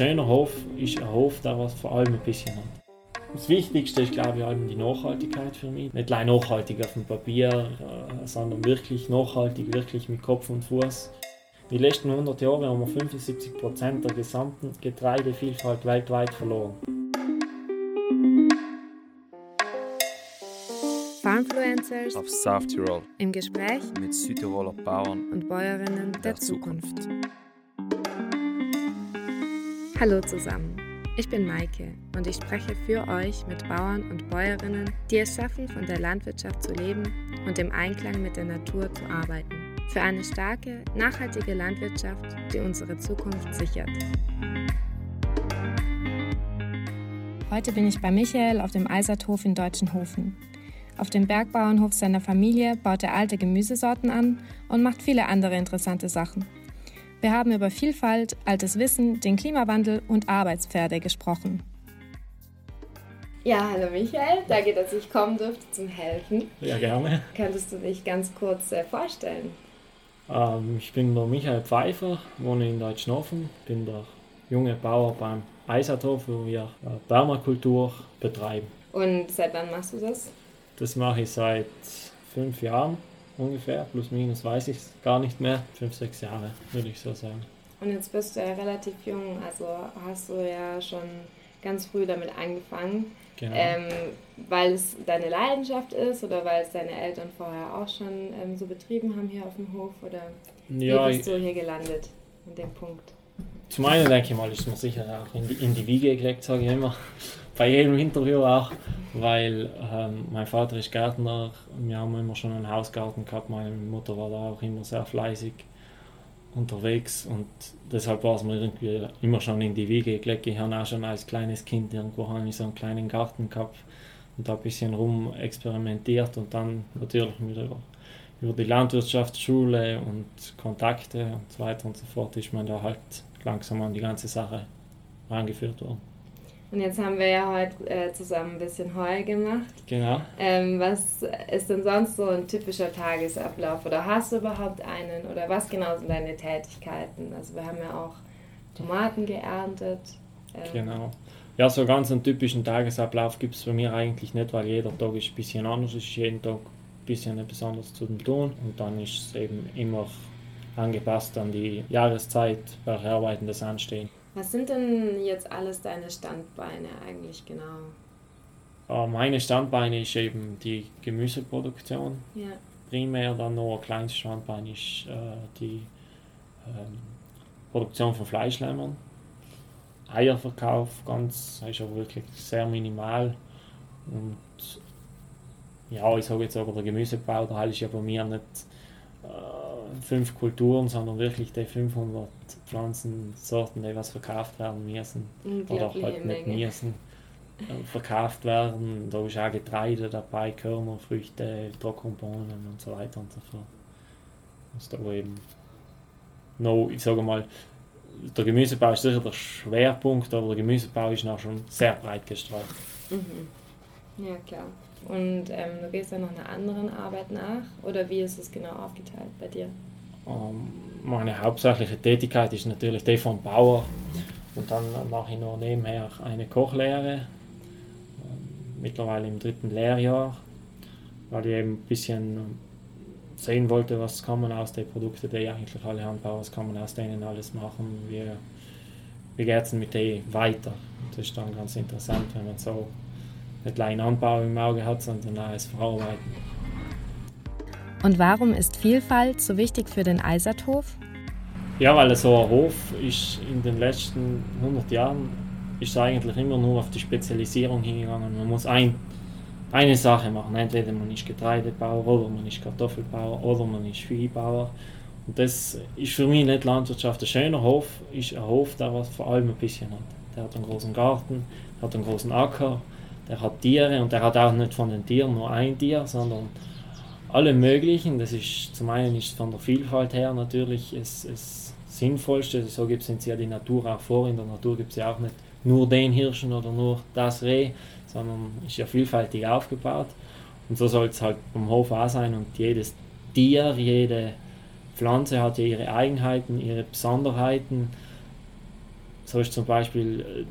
schöner Hof ist ein Hof, der was vor allem ein bisschen hat. Das Wichtigste ist, glaube ich, die Nachhaltigkeit für mich. Nicht allein nachhaltig auf dem Papier, äh, sondern wirklich nachhaltig, wirklich mit Kopf und Fuß. Die letzten 100 Jahre haben wir 75 Prozent der gesamten Getreidevielfalt weltweit verloren. Farmfluencers auf South Tirol im Gespräch mit Südtiroler Bauern und Bäuerinnen der, der Zukunft. Hallo zusammen, ich bin Maike und ich spreche für euch mit Bauern und Bäuerinnen, die es schaffen, von der Landwirtschaft zu leben und im Einklang mit der Natur zu arbeiten. Für eine starke, nachhaltige Landwirtschaft, die unsere Zukunft sichert. Heute bin ich bei Michael auf dem Eiserthof in Deutschenhofen. Auf dem Bergbauernhof seiner Familie baut er alte Gemüsesorten an und macht viele andere interessante Sachen. Wir haben über Vielfalt, altes Wissen, den Klimawandel und Arbeitspferde gesprochen. Ja, hallo Michael, danke, dass ich kommen durfte zum Helfen. Ja, gerne. Könntest du dich ganz kurz äh, vorstellen? Ähm, ich bin der Michael Pfeiffer, wohne in Deutschnofen, bin der junge Bauer beim Eisathof, wo wir äh, Permakultur betreiben. Und seit wann machst du das? Das mache ich seit fünf Jahren ungefähr, plus minus weiß ich es gar nicht mehr. Fünf, sechs Jahre, würde ich so sagen. Und jetzt bist du ja relativ jung, also hast du ja schon ganz früh damit angefangen. Genau. Ähm, weil es deine Leidenschaft ist oder weil es deine Eltern vorher auch schon ähm, so betrieben haben hier auf dem Hof? Oder ja, wie bist du hier gelandet an dem Punkt? Zum einen denke ich mal, ist mir sicher auch in die, in die Wiege gelegt, sage ich immer, bei jedem Interview auch, weil ähm, mein Vater ist Gärtner, wir haben immer schon einen Hausgarten gehabt, meine Mutter war da auch immer sehr fleißig unterwegs und deshalb war es mir irgendwie immer schon in die Wiege gelegt. Ich habe auch schon als kleines Kind irgendwo ich so einen kleinen Garten gehabt und da ein bisschen rum experimentiert und dann natürlich wieder über, über die Landwirtschaftsschule und Kontakte und so weiter und so fort ist man da halt langsam an die ganze Sache rangeführt worden. Und jetzt haben wir ja heute äh, zusammen ein bisschen Heu gemacht. Genau. Ähm, was ist denn sonst so ein typischer Tagesablauf? Oder hast du überhaupt einen? Oder was genau sind deine Tätigkeiten? Also wir haben ja auch Tomaten geerntet. Ähm. Genau. Ja, so ganz einen typischen Tagesablauf gibt es bei mir eigentlich nicht, weil jeder Tag ist ein bisschen anders. Es ist jeden Tag ein bisschen etwas anderes zu tun. Und dann ist es eben immer angepasst an die Jahreszeit, welche Arbeiten das anstehen. Was sind denn jetzt alles deine Standbeine eigentlich genau? Uh, meine Standbeine ist eben die Gemüseproduktion. Ja. Primär dann ein kleines Standbein ist äh, die ähm, Produktion von Fleischlämmern. Eierverkauf ganz, ist aber wirklich sehr minimal. Und ja, ich sage jetzt aber der Gemüsebau, da ist ja bei mir nicht äh, fünf Kulturen, sondern wirklich die 500 Pflanzensorten, die was verkauft werden müssen oder halt nicht müssen äh, verkauft werden. Da ist auch Getreide dabei, Körner, Früchte, Trockenbohnen und so weiter und so fort. Ist da eben no, ich sage mal, der Gemüsebau ist sicher der Schwerpunkt, aber der Gemüsebau ist noch schon sehr breit gestreut. Mhm. Ja, klar. Und ähm, du gehst dann noch einer anderen Arbeit nach oder wie ist es genau aufgeteilt bei dir? Ähm, meine hauptsächliche Tätigkeit ist natürlich die von Bauer und dann mache ich noch nebenher eine Kochlehre, ähm, mittlerweile im dritten Lehrjahr, weil ich eben ein bisschen sehen wollte, was kann man aus den Produkten, die eigentlich alle anbauen, was kann man aus denen alles machen, wie, wie geht es mit denen weiter. Das ist dann ganz interessant, wenn man so nicht allein Anbau im Auge hat, sondern auch das Verarbeiten. Und warum ist Vielfalt so wichtig für den Eiserthof? Ja, weil so ein Hof ist in den letzten 100 Jahren ist eigentlich immer nur auf die Spezialisierung hingegangen. Man muss ein, eine Sache machen. Entweder man ist Getreidebauer oder man ist Kartoffelbauer oder man ist Viehbauer. Und das ist für mich nicht Landwirtschaft. Ein schöner Hof ist ein Hof, der was vor allem ein bisschen hat. Der hat einen großen Garten, hat einen großen Acker, der hat Tiere und der hat auch nicht von den Tieren nur ein Tier, sondern alle möglichen. Das ist zum einen ist von der Vielfalt her natürlich das, das Sinnvollste. So gibt es ja die Natur auch vor. In der Natur gibt es ja auch nicht nur den Hirschen oder nur das Reh, sondern ist ja vielfältig aufgebaut. Und so soll es halt vom Hof auch sein. Und jedes Tier, jede Pflanze hat ja ihre Eigenheiten, ihre Besonderheiten so ist zum Beispiel äh,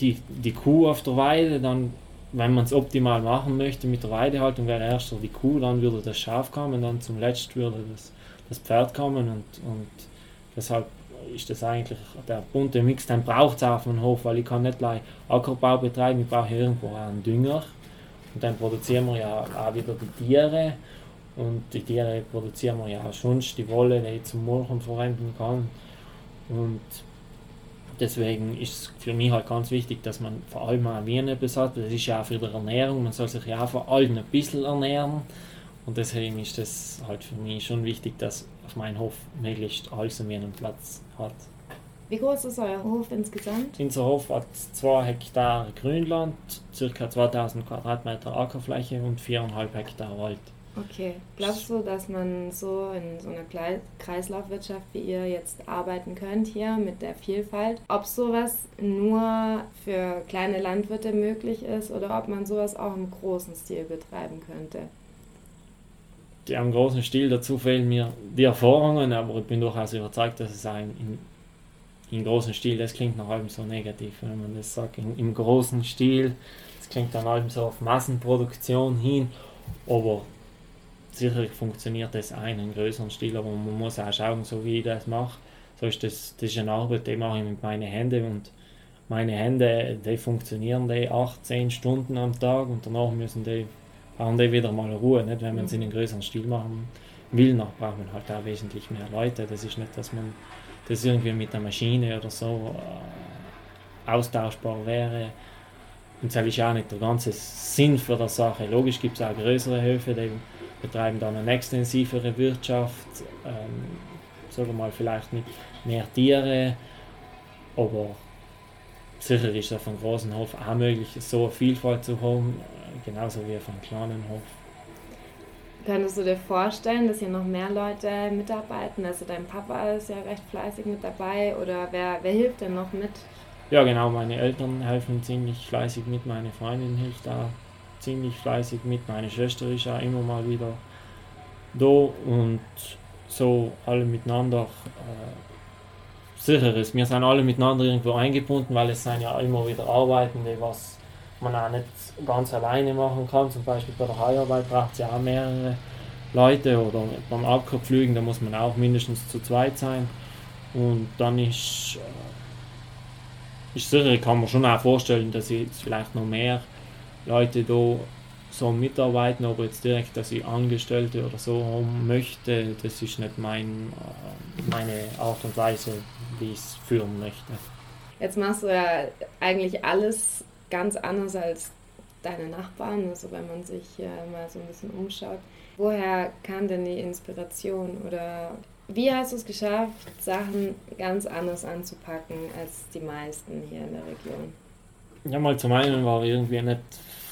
die, die Kuh auf der Weide, dann, wenn man es optimal machen möchte mit der Weidehaltung, wäre erst die Kuh, dann würde das Schaf kommen, dann zum Letzten würde das, das Pferd kommen und, und deshalb ist das eigentlich der bunte Mix, den braucht es auf dem Hof, weil ich kann nicht gleich Ackerbau betreiben, ich brauche irgendwo einen Dünger und dann produzieren wir ja auch wieder die Tiere und die Tiere produzieren wir ja auch sonst, die Wolle, die ich zum Molchen verwenden kann und deswegen ist es für mich halt ganz wichtig, dass man vor allem auch Wien besatzt, das ist ja auch für die Ernährung, man soll sich ja auch vor allem ein bisschen ernähren und deswegen ist es halt für mich schon wichtig, dass auf meinem Hof möglichst alles an einen Platz hat. Wie groß ist euer Hof insgesamt? Unser Hof hat 2 Hektar Grünland, ca. 2000 Quadratmeter Ackerfläche und 4,5 Hektar Wald. Okay. Glaubst du, dass man so in so einer Kreislaufwirtschaft wie ihr jetzt arbeiten könnt hier mit der Vielfalt, ob sowas nur für kleine Landwirte möglich ist oder ob man sowas auch im großen Stil betreiben könnte? Ja, im großen Stil dazu fehlen mir die Erfahrungen, aber ich bin durchaus überzeugt, dass es ein im, im großen Stil, das klingt nach allem so negativ, wenn man das sagt, im, im großen Stil, das klingt dann allem so auf Massenproduktion hin, aber sicherlich funktioniert das ein in größeren Stil, aber man muss auch schauen, so wie ich das mache. So ist das, das ist eine Arbeit, die mache ich mit meinen Händen und meine Hände, die funktionieren die 8, 10 Stunden am Tag und danach müssen die, brauchen die wieder mal Ruhe. Nicht? Wenn man es in einem größeren Stil machen will, dann braucht man halt auch wesentlich mehr Leute. Das ist nicht, dass man das irgendwie mit der Maschine oder so äh, austauschbar wäre. Und das ist auch nicht der ganze Sinn für die Sache. Logisch gibt es auch größere Höfe, die betreiben dann eine extensivere Wirtschaft, ähm, sagen wir mal vielleicht mit mehr Tiere, aber sicher ist es auf einem großen Hof auch möglich, so eine Vielfalt zu haben, äh, genauso wie auf einem kleinen Hof. Könntest du dir vorstellen, dass hier noch mehr Leute mitarbeiten? Also dein Papa ist ja recht fleißig mit dabei oder wer, wer hilft denn noch mit? Ja genau, meine Eltern helfen ziemlich fleißig mit, meine Freundin hilft da ziemlich fleißig mit. Meine Schwester ist auch immer mal wieder da und so alle miteinander. Äh, sicher ist, wir sind alle miteinander irgendwo eingebunden, weil es sind ja immer wieder Arbeiten, die was man auch nicht ganz alleine machen kann. Zum Beispiel bei der Heuarbeit braucht es ja auch mehrere Leute oder beim Ackerpflügen, da muss man auch mindestens zu zweit sein. Und dann ist, äh, ist sicher, kann man schon auch vorstellen, dass jetzt vielleicht noch mehr Leute da so mitarbeiten, aber jetzt direkt, dass ich Angestellte oder so haben möchte, das ist nicht mein, äh, meine Art und Weise, wie ich es führen möchte. Jetzt machst du ja eigentlich alles ganz anders als deine Nachbarn, also wenn man sich mal so ein bisschen umschaut. Woher kam denn die Inspiration oder wie hast du es geschafft, Sachen ganz anders anzupacken als die meisten hier in der Region? Ja, mal zum einen war irgendwie nicht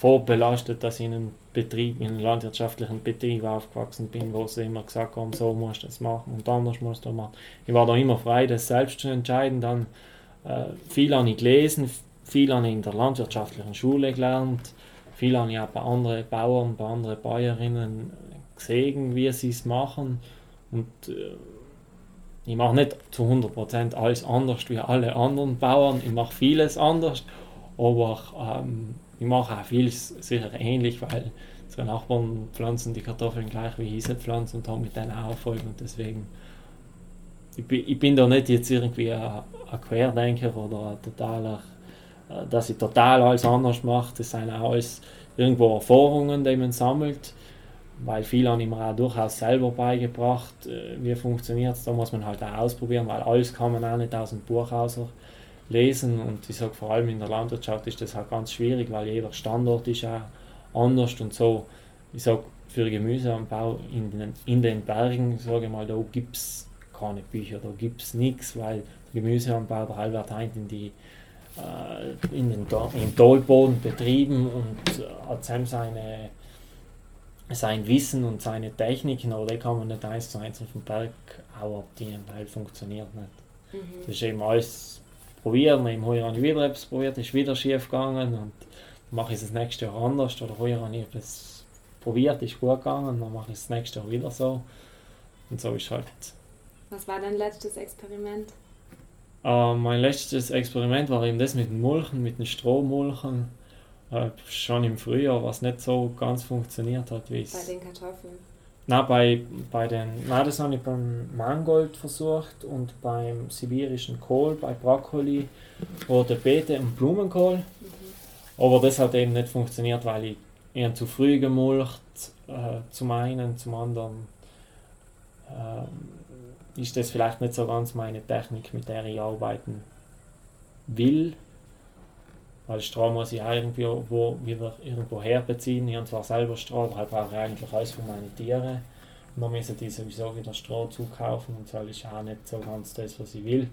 vorbelastet, dass ich in einem Betrieb, in einem landwirtschaftlichen Betrieb aufgewachsen bin, wo sie immer gesagt haben, so musst du das machen und anders musst du machen. Ich war da immer frei, das selbst zu entscheiden. Dann äh, viel habe ich gelesen, viel habe ich in der landwirtschaftlichen Schule gelernt, viel habe ich auch bei anderen Bauern, bei anderen Bäuerinnen gesehen, wie sie es machen. Und äh, ich mache nicht zu 100% alles anders wie alle anderen Bauern, ich mache vieles anders, aber ähm, ich mache auch vieles sicher ähnlich, weil unsere Nachbarn pflanzen die Kartoffeln gleich wie sie pflanzen und haben mit denen auch Erfolg und deswegen ich bin, ich bin da nicht jetzt irgendwie ein, ein Querdenker oder ein totaler, äh, dass ich total alles anders mache. Das sind auch alles irgendwo Erfahrungen, die man sammelt, weil viel habe ich mir auch durchaus selber beigebracht, äh, wie funktioniert es. Da muss man halt auch ausprobieren, weil alles kann man auch nicht aus dem Buch raus lesen und ich sage vor allem in der Landwirtschaft ist das halt ganz schwierig, weil jeder Standort ist auch anders und so. Ich sage für Gemüseanbau in den, in den Bergen, sage mal, da gibt es keine Bücher, da gibt es nichts, weil der Gemüseanbau der Halbert Heint in die äh, in den im Talboden betrieben und äh, hat seine sein Wissen und seine Techniken, aber die kann man nicht eins zu eins auf dem Berg auch adaptieren, weil funktioniert nicht. Mhm. Das ist eben alles probieren. Im Heuer habe ich wieder etwas probiert, ist wieder schief gegangen und dann mache ich es das nächste Jahr anders. Oder heuer habe ich etwas probiert, ist gut gegangen, dann mache ich es das nächste Jahr wieder so. Und so ist halt. Was war dein letztes Experiment? Äh, mein letztes Experiment war eben das mit dem Mulchen, mit den Strohmulchen. Äh, schon im Frühjahr, was nicht so ganz funktioniert hat, wie es. Bei den Kartoffeln. Na, bei, bei den, na, das habe ich beim Mangold versucht und beim sibirischen Kohl, bei Brokkoli oder Beete und Blumenkohl. Mhm. Aber das hat eben nicht funktioniert, weil ich eher zu früh gemulcht, äh, zum einen, zum anderen äh, ist das vielleicht nicht so ganz meine Technik, mit der ich arbeiten will. Weil Stroh muss ich auch irgendwie wo, wieder irgendwo herbeziehen. Ich habe zwar selber Stroh, aber ich brauche eigentlich alles für meine Tiere. Und dann müssen die sowieso wieder Stroh zukaufen und das ist auch nicht so ganz das, was ich will.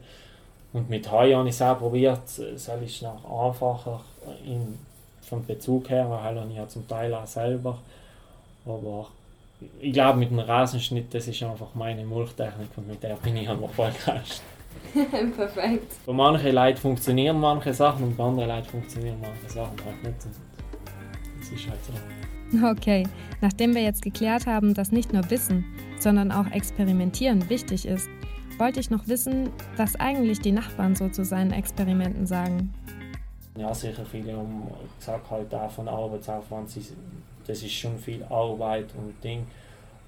Und mit Heu habe ich es auch probiert, es ist noch einfacher in, vom Bezug her, weil ich ja zum Teil auch selber. Aber ich glaube, mit dem Rasenschnitt, das ist einfach meine Mulchtechnik und mit der bin ich am erfolgreichsten. Perfekt. Bei manchen Leuten funktionieren manche Sachen und bei anderen Leuten funktionieren manche Sachen halt nicht. Das ist halt so. Okay, nachdem wir jetzt geklärt haben, dass nicht nur Wissen, sondern auch Experimentieren wichtig ist, wollte ich noch wissen, was eigentlich die Nachbarn so zu seinen Experimenten sagen. Ja, sicher viele um gesagt halt auch von Arbeitsaufwand, das ist schon viel Arbeit und Ding.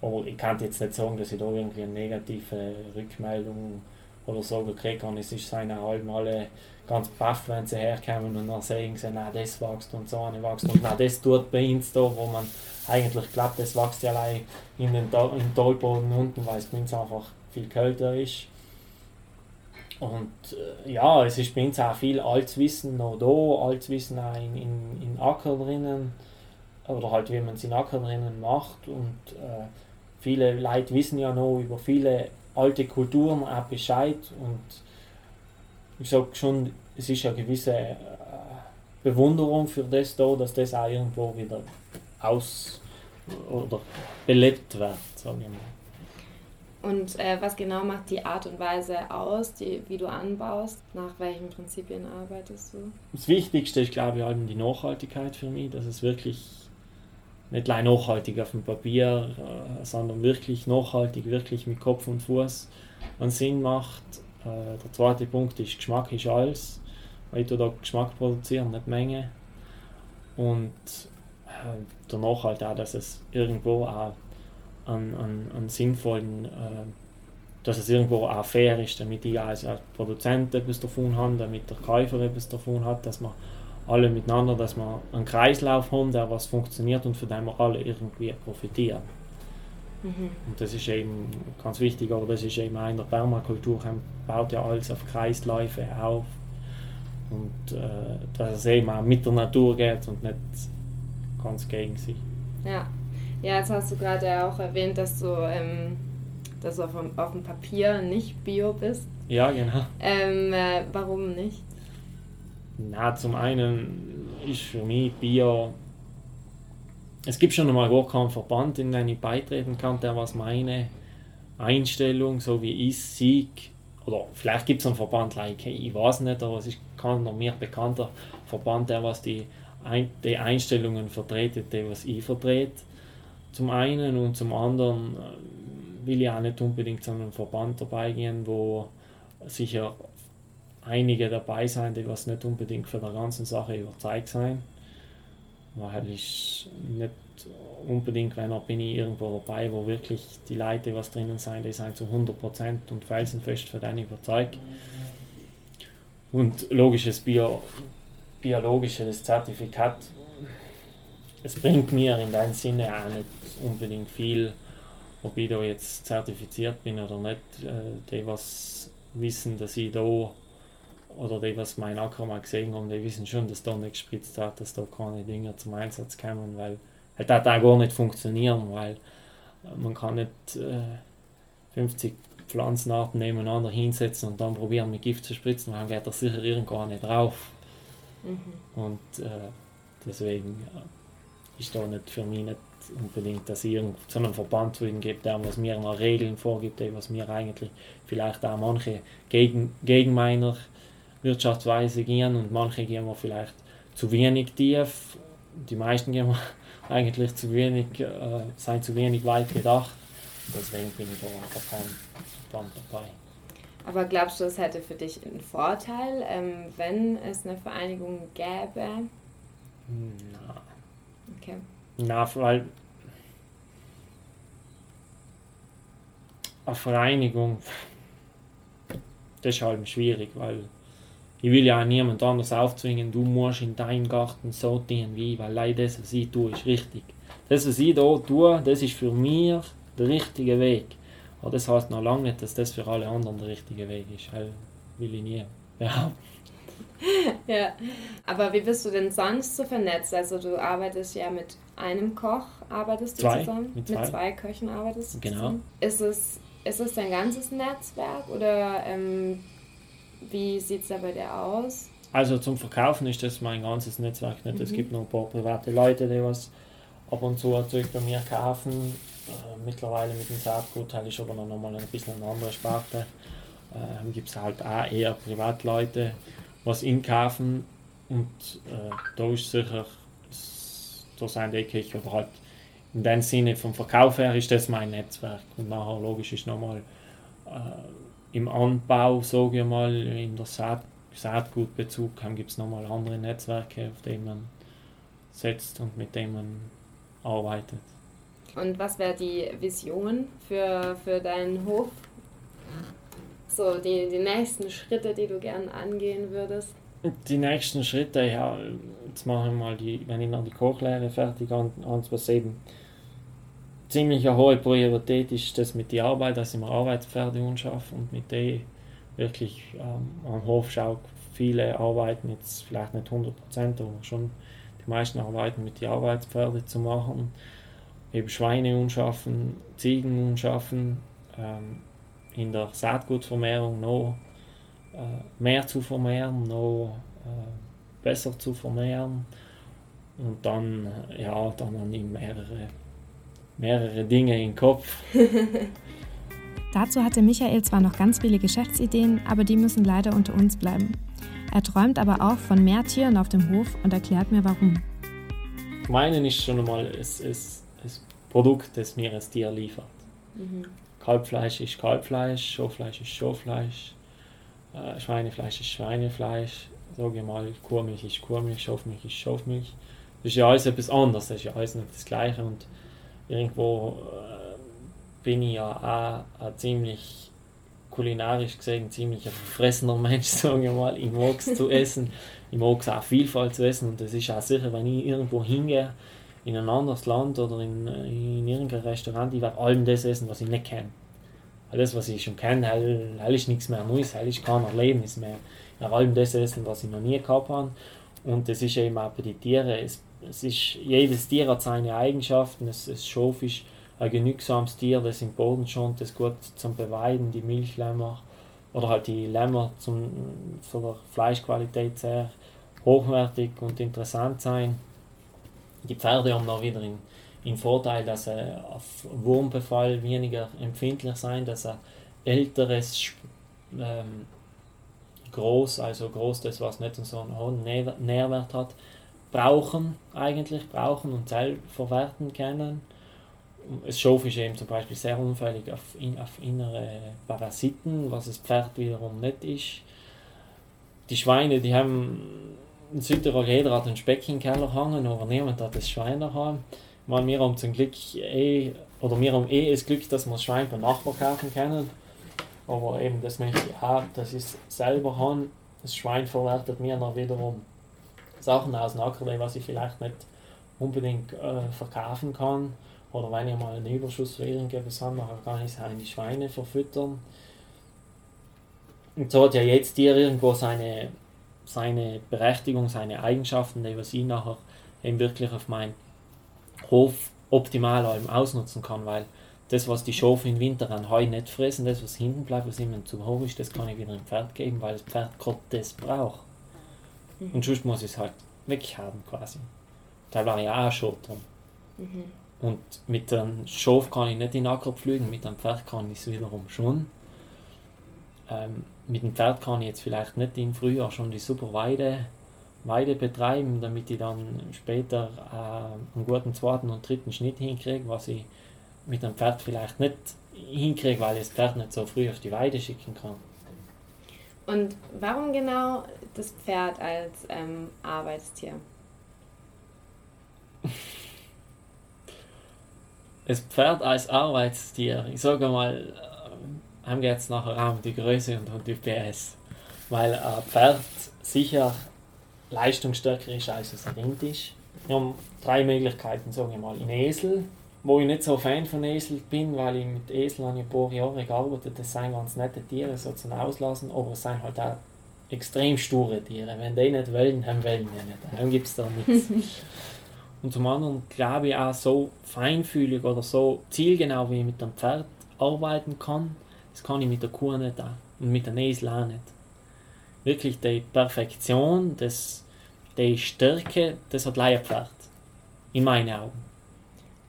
Aber ich kann jetzt nicht sagen, dass ich da irgendwie eine negative Rückmeldung oder so gekriegt habe. Es ist seine halt alle ganz baff, wenn sie herkommen und dann sagen sie, na das wächst und so eine wächst und na das tut bei uns da, wo man eigentlich glaubt, das wächst ja allein in den im Talboden unten, weil es bei uns einfach viel kälter ist. Und äh, ja, es ist bei uns auch viel altes Wissen noch da, altes Wissen auch in, in, in Acker drinnen, oder halt wie man es in Acker drinnen macht. Und äh, viele Leute wissen ja noch über viele alte Kulturen auch Bescheid. Und ich sage schon, es ist eine gewisse äh, Bewunderung für das da, dass das auch irgendwo wieder aus oder belebt wird, sagen wir mal. Und äh, was genau macht die Art und Weise aus, die, wie du anbaust? Nach welchen Prinzipien arbeitest du? Das Wichtigste ist, glaube ich, die Nachhaltigkeit für mich, dass es wirklich nicht allein nachhaltig auf dem Papier, äh, sondern wirklich nachhaltig, wirklich mit Kopf und Fuß einen Sinn macht. Äh, der zweite Punkt ist, Geschmack ist alles, weil du da Geschmack produzieren, nicht Menge. Und äh, danach halt auch, dass es irgendwo auch an, an, an sinnvollen, äh, dass es irgendwo auch fair ist, damit ich als Produzent etwas davon habe, damit der Käufer etwas davon hat, dass man alle miteinander, dass wir einen Kreislauf haben, der was funktioniert und von dem wir alle irgendwie profitieren. Mhm. Und das ist eben ganz wichtig, aber das ist eben auch in der Permakultur, baut ja alles auf Kreisläufe auf und äh, dass es eben auch mit der Natur geht und nicht ganz gegen sie. Ja, ja jetzt hast du gerade auch erwähnt, dass du, ähm, dass du auf, dem, auf dem Papier nicht bio bist. Ja, genau. Ähm, äh, warum nicht? Na, zum einen ist für mich Bier. Es gibt schon einmal gar keinen Verband, in den ich beitreten kann, der was meine Einstellung, so wie ich sieg, oder vielleicht gibt es einen Verband, like, ich weiß nicht, aber es ist kein noch mehr bekannter Verband, der was die, Ein die Einstellungen vertretet, die was ich vertrete. Zum einen und zum anderen äh, will ich auch nicht unbedingt zu einem Verband dabei gehen, wo sicher einige dabei sein, die was nicht unbedingt für die ganze Sache überzeugt sein. Weil ich nicht unbedingt, wenn bin ich irgendwo dabei, wo wirklich die Leute, was drinnen sein, die sind zu 100% und felsenfest für den überzeugt. Und logisches Bio, biologisches Zertifikat, es bringt mir in dem Sinne auch nicht unbedingt viel, ob ich da jetzt zertifiziert bin oder nicht. Äh, die, was wissen, dass ich da oder die, was mein Acker mal gesehen haben, die wissen schon, dass da nicht gespritzt hat, dass da keine Dinge zum Einsatz kommen, weil es hat auch gar nicht funktionieren, weil man kann nicht äh, 50 Pflanzenarten nebeneinander hinsetzen und dann probieren mit Gift zu spritzen, dann geht das sicher irgendwann nicht drauf. Mhm. Und äh, deswegen äh, ist da nicht für mich nicht unbedingt, dass ich einem Verband zu gibt, der was mir noch Regeln vorgibt, der was mir eigentlich vielleicht auch manche gegen, gegen meiner Wirtschaftsweise gehen und manche gehen wir vielleicht zu wenig tief. Die meisten gehen wir eigentlich zu wenig, äh, sind zu wenig weit gedacht. Deswegen bin ich da einfach kein dabei. Aber glaubst du, es hätte für dich einen Vorteil, ähm, wenn es eine Vereinigung gäbe? Na. Okay. Na, weil eine Vereinigung, das ist halt schwierig, weil ich will ja niemand anders aufzwingen, du musst in deinem Garten so dienen wie ich, weil leider das, was ich tue, ist richtig. Das, was ich hier tue, das ist für mich der richtige Weg. Aber das heißt noch lange nicht, dass das für alle anderen der richtige Weg ist. Das will ich nie behaupten. ja, aber wie bist du denn sonst so vernetzt? Also du arbeitest ja mit einem Koch, arbeitest du zwei, zusammen? Mit zwei. mit zwei Köchen arbeitest du genau. zusammen? Ist es, ist es dein ganzes Netzwerk oder ähm, wie sieht es da bei dir aus? Also zum Verkaufen ist das mein ganzes Netzwerk nicht. Mhm. Es gibt noch ein paar private Leute, die was ab und zu Zeug bei mir kaufen. Äh, mittlerweile mit dem Saatgut ist aber noch mal ein bisschen eine andere Sparte. Äh, gibt es halt auch eher Privatleute, was inkaufen und äh, da ist sicher, da sind die Küche oder halt in dem Sinne vom Verkauf her ist das mein Netzwerk und nachher logisch ist nochmal äh, im Anbau, sage ich mal, in der Saat, Saatgutbezug gibt es nochmal andere Netzwerke, auf denen man setzt und mit denen man arbeitet. Und was wäre die Vision für, für deinen Hof? So, die, die nächsten Schritte, die du gern angehen würdest? Die nächsten Schritte, ja, jetzt mache ich mal die, wenn ich noch die Kochlehre fertig an, ans was eben ziemlich hohe Priorität ist, das mit der Arbeit, dass ich mir Arbeitspferde schaffe und mit der wirklich ähm, am Hof schaue, viele arbeiten jetzt vielleicht nicht 100%, aber schon die meisten arbeiten mit den Arbeitspferde zu machen. Eben Schweine unschaffen, Ziegen unschaffen, ähm, in der Saatgutvermehrung noch äh, mehr zu vermehren, noch äh, besser zu vermehren. Und dann, ja, dann habe mehrere, mehrere Dinge im Kopf. Dazu hatte Michael zwar noch ganz viele Geschäftsideen, aber die müssen leider unter uns bleiben. Er träumt aber auch von mehr Tieren auf dem Hof und erklärt mir warum. Meinen ist schon einmal, es, es Produkt, das mir ein Tier liefert. Mhm. Kalbfleisch ist Kalbfleisch, Schaffleisch ist Schaffleisch, äh, Schweinefleisch ist Schweinefleisch, sage ich mal, Kuhmilch ist Kuhmilch, Schafmilch ist Schafmilch. Das ist ja alles etwas anderes, das ist ja alles nicht das Gleiche und irgendwo äh, bin ich ja auch ein ziemlich kulinarisch gesehen ziemlich ein verfressener Mensch, sage ich mal. Ich mag es zu essen, ich mag es auch Vielfalt zu essen und das ist auch sicher, wenn ich irgendwo hingehe, in ein anderes Land oder in, in irgendein Restaurant, ich werde allem das essen, was ich nicht kenne. Alles, was ich schon kenne, hell, hell ist nichts mehr Neues, hell ist kein Erlebnis mehr. Ich werde allem das essen, was ich noch nie gehabt habe. Und das ist eben auch bei den Tieren. Es, es ist, jedes Tier hat seine Eigenschaften. Es, es Schof ist ein genügsames Tier, das im Boden schont, das gut zum Beweiden, die Milchlämmer oder halt die Lämmer zum, von der Fleischqualität sehr hochwertig und interessant sein. Die Pferde haben noch wieder den, Vorteil, dass sie auf Wurmbefall weniger empfindlich sind, dass ein älteres ähm, Groß, also groß, das was nicht so einen hohen Nährwert hat, brauchen eigentlich, brauchen und selber verwerten können. Das Schof ist eben zum Beispiel sehr unfällig auf, in, auf innere Parasiten, was das Pferd wiederum nicht ist. Die Schweine, die haben in Südtirol jeder hat einen Speck im Keller hängen, aber niemand hat das Schwein daheim. wir haben zum Glück eh, oder wir haben eh das Glück, dass wir das Schwein beim Nachbar kaufen können. Aber eben, das möchte ich auch, dass ich es selber habe. Das Schwein verwertet mir dann wiederum Sachen aus dem Ackerlei, was ich vielleicht nicht unbedingt äh, verkaufen kann. Oder wenn ich mal einen Überschuss für irgendetwas habe, kann ich es in die Schweine verfüttern. Und so hat ja jetzt Tier irgendwo seine seine Berechtigung, seine Eigenschaften, die was ich nachher eben wirklich auf meinen Hof optimal ausnutzen kann, weil das, was die Schafe im Winter an Heu nicht fressen, das, was hinten bleibt, was immer zu hoch ist, das kann ich wieder dem Pferd geben, weil das Pferd gerade das braucht. Mhm. Und sonst muss ich es halt weghaben quasi. Da war ja auch schon drin. Mhm. Und mit dem Schaf kann ich nicht in den Acker pflügen, mit dem Pferd kann ich es wiederum schon. Ähm, mit dem Pferd kann ich jetzt vielleicht nicht im Frühjahr schon die super Weide, Weide betreiben, damit ich dann später äh, einen guten zweiten und dritten Schnitt hinkriege, was ich mit dem Pferd vielleicht nicht hinkriege, weil ich das Pferd nicht so früh auf die Weide schicken kann. Und warum genau das Pferd als ähm, Arbeitstier? Das Pferd als Arbeitstier, ich sage mal, äh, haben wir jetzt nachher auch die Größe und die PS. Weil ein Pferd sicher leistungsstärker ist als es Rind ist. Wir haben drei Möglichkeiten, sagen wir mal. In Esel, wo ich nicht so Fan von Esel bin, weil ich mit Esel ein paar Jahre gearbeitet Das sind ganz nette Tiere, so zum Auslassen, aber es sind halt auch extrem sture Tiere. Wenn die nicht wollen, dann wollen wir nicht. Dann gibt es da nichts. Und zum anderen glaube ich auch so feinfühlig oder so zielgenau, wie ich mit dem Pferd arbeiten kann, das kann ich mit der Kuh nicht auch. Und mit der Esel auch nicht. Wirklich die Perfektion, das, die Stärke, das hat ein Pferd. In meinen Augen.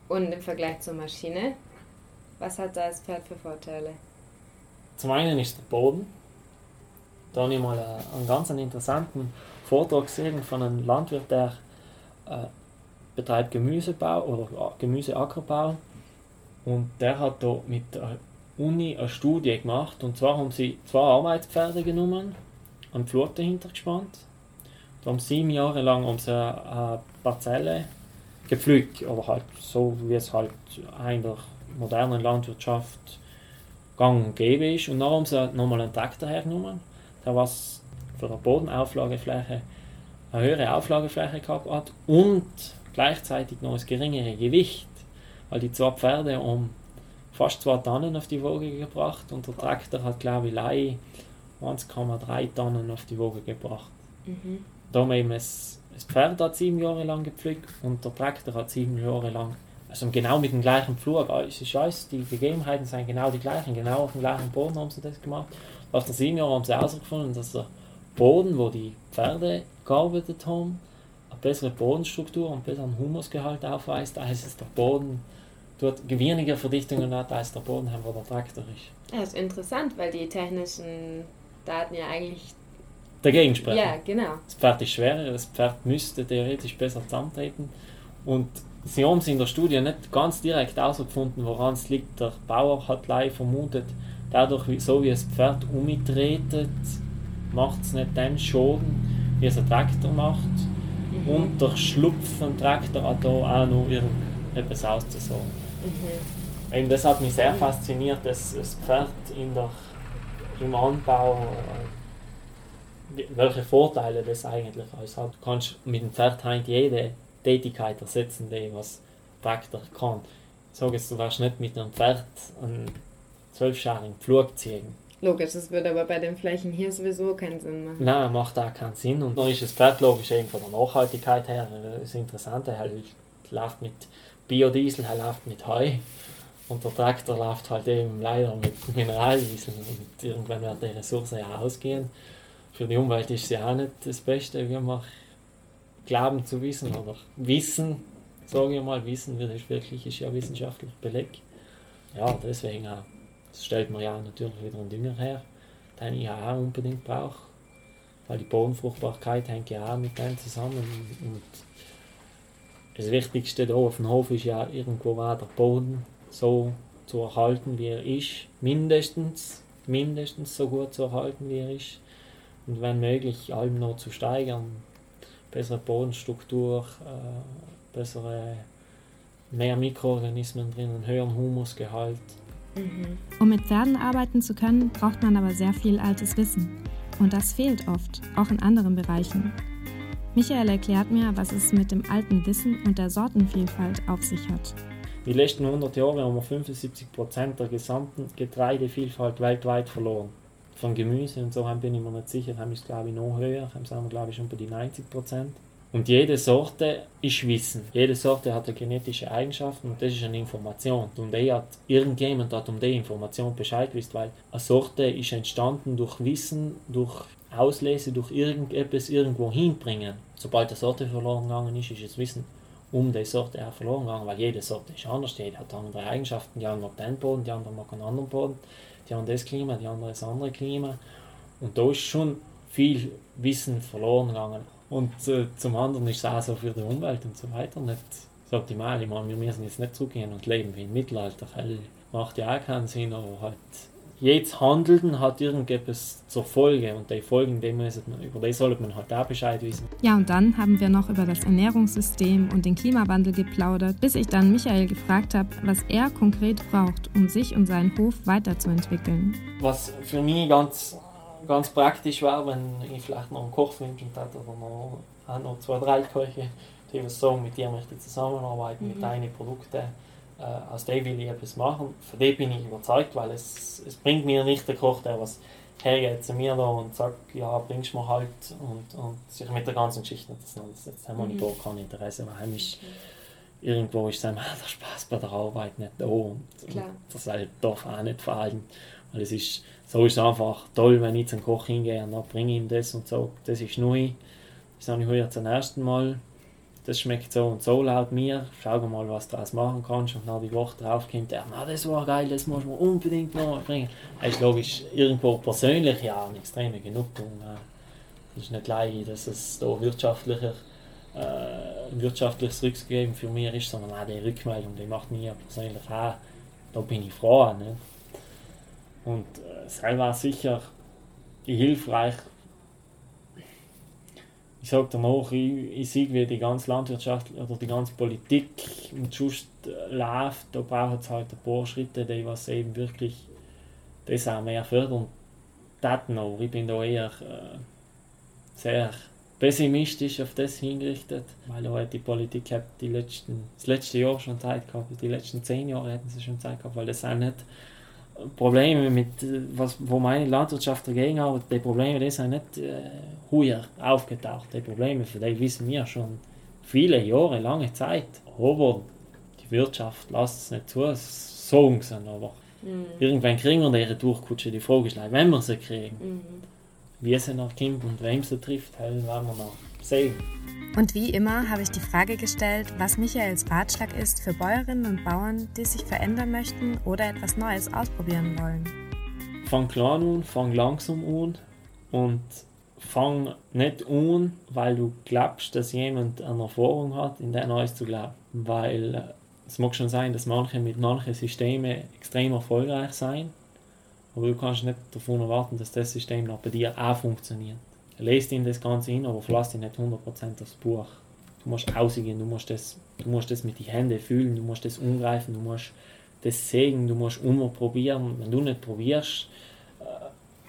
Und im Vergleich zur Maschine, was hat das Pferd für Vorteile? Zum einen ist der Boden. Da habe ich mal einen ganz interessanten Vortrag gesehen von einem Landwirt, der äh, betreibt Gemüsebau oder Gemüseackerbau. Und der hat da mit der Uni eine Studie gemacht. Und zwar haben sie zwei Arbeitspferde genommen, einen Flur dahinter gespannt. Da haben sieben Jahre lang um eine Parzelle gepflügt, aber halt so, wie es halt in der modernen Landwirtschaft gang und gäbe ist. Und dann haben sie nochmal einen Traktor der was für eine Bodenauflagefläche eine höhere Auflagefläche gehabt hat und gleichzeitig noch das geringere Gewicht, weil die zwei Pferde um fast zwei Tonnen auf die Waage gebracht und der Traktor hat glaube ich 1,3 Tonnen auf die Waage gebracht. Mhm. Da haben wir eben das das Pferd hat sieben Jahre lang gepflückt und der Traktor hat sieben Jahre lang, also genau mit dem gleichen Flug, es ist alles, die Gegebenheiten sind genau die gleichen, genau auf dem gleichen Boden haben sie das gemacht. Den sieben Jahren haben sie herausgefunden, dass der Boden, wo die Pferde gearbeitet haben, eine bessere Bodenstruktur und besseren Humusgehalt aufweist, als es der Boden dort weniger Verdichtungen hat, als der Boden, wo der Traktor ist. Ja, das ist interessant, weil die technischen Daten ja eigentlich dagegen sprechen. Ja, genau. Das Pferd ist schwerer, das Pferd müsste theoretisch besser zusammentreten. Und sie haben es in der Studie nicht ganz direkt herausgefunden, woran es liegt. Der Bauer hat live vermutet, dadurch, so wie das Pferd umtretet, macht es nicht den Schaden, wie es ein Traktor macht. Mhm. Und der Schlupf vom Traktor hat da auch noch irgendetwas auszusagen. Mhm. Eben das hat mich sehr fasziniert, dass das Pferd in der, im Anbau welche Vorteile das eigentlich alles hat. Du kannst mit dem Pferd halt jede Tätigkeit ersetzen, die was Traktor kann. Sag jetzt, du wirst nicht mit einem Pferd einen zwölfscharigen Pflug ziehen. Logisch, das würde aber bei den Flächen hier sowieso keinen Sinn machen. Nein, macht auch keinen Sinn. Und dann ist das Pferd logisch eben von der Nachhaltigkeit her das Interessante. Er läuft mit Biodiesel, er läuft mit Heu. Und der Traktor läuft halt eben leider mit Mineraldiesel. Und irgendwann wird die Ressource ja ausgehen für die Umwelt ist sie auch nicht das Beste, wie wir glauben zu wissen oder wissen, sage ich mal, wissen das wirklich ist ja wissenschaftlich belegt. Ja, deswegen auch, das stellt man ja natürlich wieder einen Dünger her, den ich auch unbedingt brauche, weil die Bodenfruchtbarkeit hängt ja auch mit dem zusammen. Und das Wichtigste da auf dem Hof ist ja irgendwo auch der Boden so zu erhalten, wie er ist, mindestens, mindestens so gut zu erhalten, wie er ist. Und wenn möglich allem noch zu steigern. Bessere Bodenstruktur, äh, bessere, mehr Mikroorganismen drin, einen höheren Humusgehalt. Mhm. Um mit Pferden arbeiten zu können, braucht man aber sehr viel altes Wissen. Und das fehlt oft, auch in anderen Bereichen. Michael erklärt mir, was es mit dem alten Wissen und der Sortenvielfalt auf sich hat. Die letzten 100 Jahre haben wir 75 Prozent der gesamten Getreidevielfalt weltweit verloren von Gemüse und so bin ich mir nicht sicher, haben es glaube ich noch höher, haben wir glaube ich schon bei die 90 Prozent. Und jede Sorte ist Wissen. Jede Sorte hat eine genetische Eigenschaften und das ist eine Information. Und die hat, irgendjemand hat um die Information Bescheid gewusst, weil eine Sorte ist entstanden durch Wissen, durch Auslese, durch irgendetwas irgendwo hinbringen. Sobald eine Sorte verloren gegangen ist, ist das Wissen um die Sorte auch verloren gegangen, weil jede Sorte ist anders, jede hat andere Eigenschaften. Die eine mag den Boden, die andere mag einen anderen Boden die haben das Klima, die andere das andere Klima. Und da ist schon viel Wissen verloren gegangen. Und äh, zum anderen ist es auch so für die Umwelt und so weiter nicht so optimal. Ich meine, wir müssen jetzt nicht zurückgehen und leben wie im Mittelalter. Das macht ja auch keinen Sinn, aber halt jedes Handeln hat irgendetwas zur Folge und die Folgen, die man, über die sollte man halt auch Bescheid wissen. Ja, und dann haben wir noch über das Ernährungssystem und den Klimawandel geplaudert, bis ich dann Michael gefragt habe, was er konkret braucht, um sich und seinen Hof weiterzuentwickeln. Was für mich ganz, ganz praktisch war, wenn ich vielleicht noch einen Koch wünschen hätte oder noch, auch noch zwei, drei Köche, die so mit dir möchte zusammenarbeiten, mhm. mit deinen Produkten äh, aus dem will ich etwas machen. Von dem bin ich überzeugt, weil es, es bringt mir nicht der Koch, der was hergeht zu mir da und sagt, ja, bringst du mir halt und, und sich mit der ganzen Geschichte das alles. Jetzt haben wir mhm. gar kein Interesse, weil heimisch okay. irgendwo ist dann der Spaß bei der Arbeit nicht da und, und das halt darf auch nicht fallen. Weil es ist, so ist es einfach toll, wenn ich zum Koch hingehe und dann bringe ihm das und so. Das ist neu. Das habe ich heute zum ersten Mal das schmeckt so und so laut mir, schau mal, was du daraus machen kannst. Und dann die Woche drauf kommt er, na, das war geil, das muss man unbedingt noch bringen. Das ist logisch irgendwo persönlich ja eine extreme Genugtuung. Das ist nicht gleich, dass es da wirtschaftlicher, äh, wirtschaftliches Rückgeben für mich ist, sondern auch die Rückmeldung, die macht mir persönlich auch, da bin ich froh. Ne? Und äh, selber sicher hilfreich ich sage danach, ich, ich sehe, wie die ganze Landwirtschaft oder die ganze Politik und Just äh, läuft. Da braucht es halt ein paar Schritte, die was eben wirklich das auch mehr fördern. Das noch. Ich bin da eher äh, sehr pessimistisch auf das hingerichtet, weil halt die Politik hat die letzten, das letzte Jahr schon Zeit gehabt, die letzten zehn Jahre hätten sie schon Zeit gehabt, weil das auch nicht Probleme mit, was, wo meine Landwirtschaft dagegen hat, die Probleme die sind nicht äh, heuer aufgetaucht. Die Probleme, für die wissen wir schon viele Jahre, lange Zeit. Aber die Wirtschaft lässt es nicht zu, sagen sie, aber mhm. irgendwann kriegen wir ihre Durchkutsche. Die Frage ist, wenn wir sie kriegen, mhm. wie sie noch kommt und wem sie trifft, werden wir noch sehen. Und wie immer habe ich die Frage gestellt, was Michaels Ratschlag ist für Bäuerinnen und Bauern, die sich verändern möchten oder etwas Neues ausprobieren wollen. Fang klein an, fang langsam an und fang nicht an, weil du glaubst, dass jemand eine Erfahrung hat, in der Neues zu glauben. Weil äh, es mag schon sein, dass manche mit manchen Systemen extrem erfolgreich sein, aber du kannst nicht davon erwarten, dass das System auch bei dir auch funktioniert lest ihn das Ganze hin, aber verlass dich nicht 100% aufs Buch. Du musst ausgehen, du musst das, du musst das mit den Händen fühlen, du musst das umgreifen, du musst das sehen, du musst immer probieren. Wenn du nicht probierst, äh,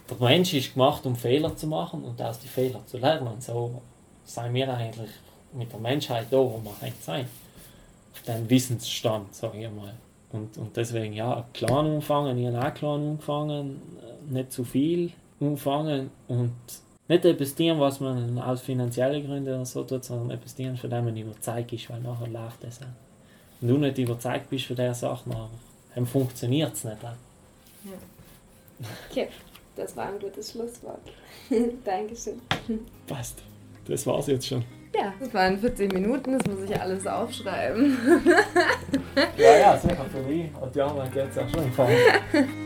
der Mensch ist gemacht, um Fehler zu machen und aus den Fehlern zu lernen. So seien wir eigentlich mit der Menschheit da, wo wir eigentlich sein. Auf den Wissensstand, sage ich mal. Und, und deswegen, ja, klein anfangen, ich habe auch klein angefangen, äh, nicht zu viel anfangen und nicht etwas tun, was man aus finanziellen Gründen oder so tut, sondern etwas tun, von dem man überzeugt ist, weil nachher läuft das auch. Wenn du nicht überzeugt bist von dieser Sache, dann funktioniert es nicht. Ja. Okay, das war ein gutes Schlusswort. Dankeschön. Passt. Das war's jetzt schon. Ja, das waren 14 Minuten, das muss ich alles aufschreiben. ja, ja, sicher für mich. Und die anderen geht es auch schon.